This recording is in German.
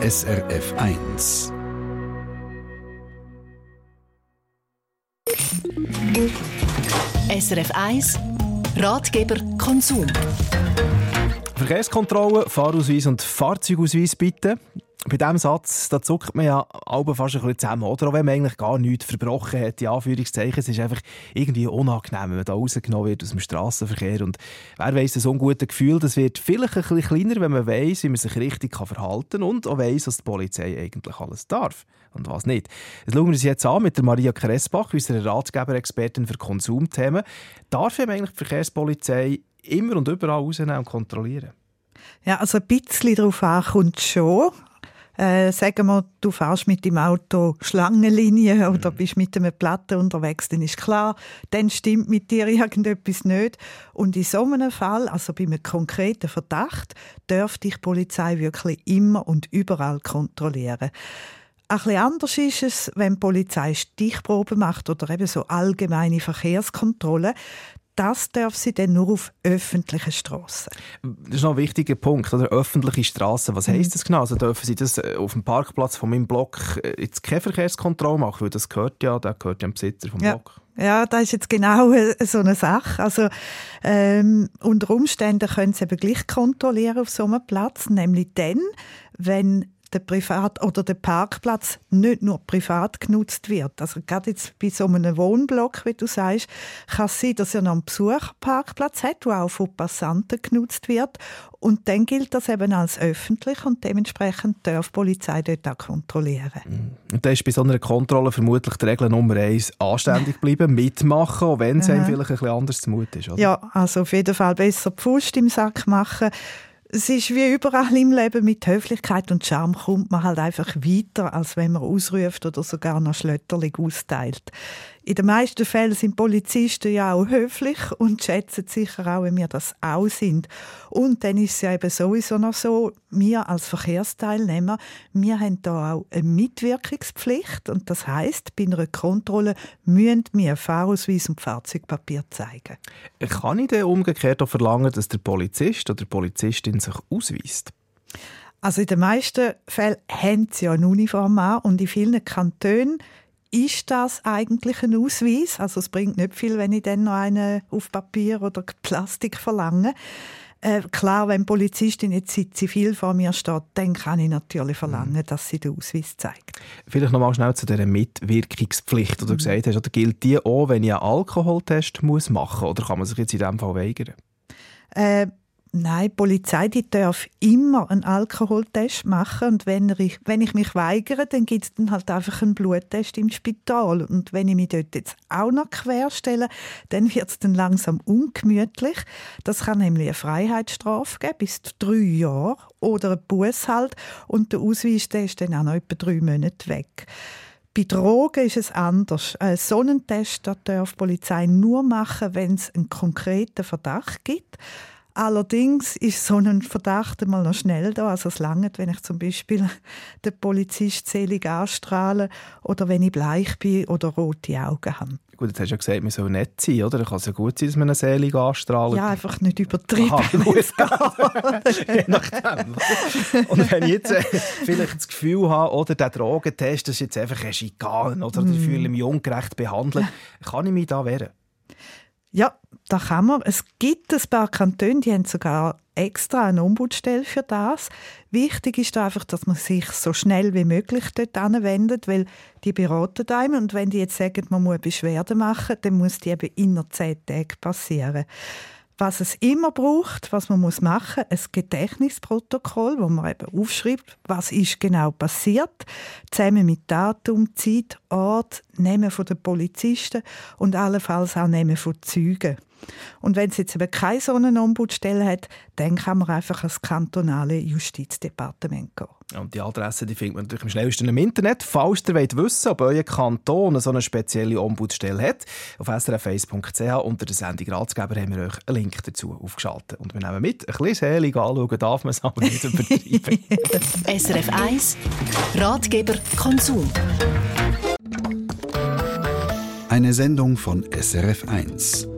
SRF 1. SRF 1 Ratgeber Konsum. Verkehrskontrolle, Fahrausweis und Fahrzeugausweis bitte. Bei diesem Satz da zuckt man ja alle fast ein bisschen zusammen, oder? Auch wenn man eigentlich gar nichts verbrochen hat, in Anführungszeichen. Es ist einfach irgendwie unangenehm, wenn man da rausgenommen wird aus dem Straßenverkehr. Und wer weiss, das ungute Gefühl, das wird vielleicht ein bisschen kleiner, wenn man weiss, wie man sich richtig verhalten kann und auch weiss, was die Polizei eigentlich alles darf und was nicht. Das schauen wir uns jetzt an mit der Maria Kressbach, unserer Ratgeber-Expertin für Konsumthemen. Darf eigentlich die Verkehrspolizei immer und überall rausnehmen und kontrollieren? Ja, also ein bisschen darauf ankommt schon. Äh, sagen wir, du fährst mit dem Auto Schlangenlinie oder bist mit einem Platte unterwegs, dann ist klar, dann stimmt mit dir irgendetwas nicht. Und in so einem Fall, also bei einem konkreten Verdacht, darf dich die Polizei wirklich immer und überall kontrollieren. Ein bisschen anders ist es, wenn die Polizei Stichproben macht oder eben so allgemeine Verkehrskontrollen das darf sie dann nur auf öffentlichen Straßen. Das ist noch ein wichtiger Punkt, oder? Öffentliche Straßen. Was heisst das genau? Also dürfen Sie das äh, auf dem Parkplatz von meinem Block äh, jetzt keine Verkehrskontrolle machen? Weil das gehört ja, der gehört ja dem Besitzer vom ja. Block. Ja, das ist jetzt genau so eine Sache. Also ähm, unter Umständen können Sie eben gleich kontrollieren auf so einem Platz, nämlich dann, wenn der Privat oder der Parkplatz nicht nur privat genutzt wird. Also gerade jetzt bei so einem Wohnblock, wie du sagst, kann es sein, dass er noch einen Besucherparkplatz hat, der auch von Passanten genutzt wird. Und dann gilt das eben als öffentlich und dementsprechend darf die Polizei dort auch kontrollieren. Mhm. Und da ist bei so einer Kontrolle vermutlich die Regel Nummer eins, anständig bleiben, mitmachen, auch wenn es einem vielleicht ein bisschen anders zumut ist. Oder? Ja, also auf jeden Fall besser die Faust im Sack machen es ist wie überall im Leben mit Höflichkeit und Charme kommt man halt einfach weiter, als wenn man ausruft oder sogar noch Schlötterling austeilt in den meisten Fällen sind Polizisten ja auch höflich und schätzen sicher auch, wenn wir das auch sind. Und dann ist es ja eben sowieso noch so, wir als Verkehrsteilnehmer, wir haben da auch eine Mitwirkungspflicht und das heißt, bei einer Kontrolle müssen wir Fahrausweis und Fahrzeugpapier zeigen. Kann ich denn umgekehrt auch verlangen, dass der Polizist oder die Polizistin sich ausweist? Also in den meisten Fällen haben sie ja eine Uniform an und in vielen Kantonen ist das eigentlich ein Ausweis? Also es bringt nicht viel, wenn ich dann noch einen auf Papier oder Plastik verlange. Äh, klar, wenn die Polizistin jetzt Zivil vor mir steht, dann kann ich natürlich verlangen, mhm. dass sie den Ausweis zeigt. Vielleicht noch mal schnell zu dieser Mitwirkungspflicht, die du mhm. gesagt hast. Oder gilt die auch, wenn ich einen Alkoholtest muss machen muss? Oder kann man sich jetzt in diesem Fall weigern? Äh, Nein, die Polizei die darf immer einen Alkoholtest machen und wenn ich, wenn ich mich weigere, dann gibt es dann halt einfach einen Bluttest im Spital und wenn ich mich dort jetzt auch noch querstelle, dann wird es dann langsam ungemütlich. Das kann nämlich eine Freiheitsstrafe geben, bis zu drei Jahre oder ein Buß halt und der Ausweis der ist dann auch noch etwa drei Monate weg. Bei Drogen ist es anders. Einen Sonnentest darf die Polizei nur machen, wenn es einen konkreten Verdacht gibt. Allerdings ist so ein Verdacht einmal noch schnell da. Also es langt, wenn ich zum Beispiel den Polizist selig anstrahle oder wenn ich bleich bin oder rote Augen habe. Gut, jetzt hast du ja gesagt, man soll nett sein, oder? Dann kann es ja gut sein, dass man eine selig anstrahlt. Ja, einfach nicht übertrieben. Aha, Je nachdem. Und wenn ich jetzt äh, vielleicht das Gefühl habe, oder der Drogentest, ist jetzt einfach ein Schikan, oder mm. ich fühle mich ungerecht behandelt, kann ich mich da wehren? Ja, da kann man. Es gibt ein paar Kantone, die haben sogar extra eine Ombudsstelle für das. Wichtig ist einfach, dass man sich so schnell wie möglich dort anwendet, weil die beraten einem und wenn die jetzt sagen, man muss Beschwerde machen, dann muss die eben innerhalb zehn Tagen passieren was es immer braucht, was man muss machen, ein Gedächtnisprotokoll, wo man eben aufschreibt, was ist genau passiert, zusammen mit Datum, Zeit, Ort, Namen den Polizisten und allenfalls auch Namen von Zeugen. Und wenn es jetzt eben keine so eine Ombudsstelle hat, dann kann man einfach ans kantonale Justizdepartement gehen. Und die Adresse die findet man natürlich am schnellsten im Internet. Falls ihr wollt wissen ob euer Kanton so eine spezielle Ombudsstelle hat, auf srf1.ch unter der Sendung Ratsgeber haben wir euch einen Link dazu aufgeschaltet. Und wir nehmen mit, ein bisschen selig anschauen darf man es aber nicht übertreiben. SRF 1 Ratgeber Konsum Eine Sendung von SRF 1.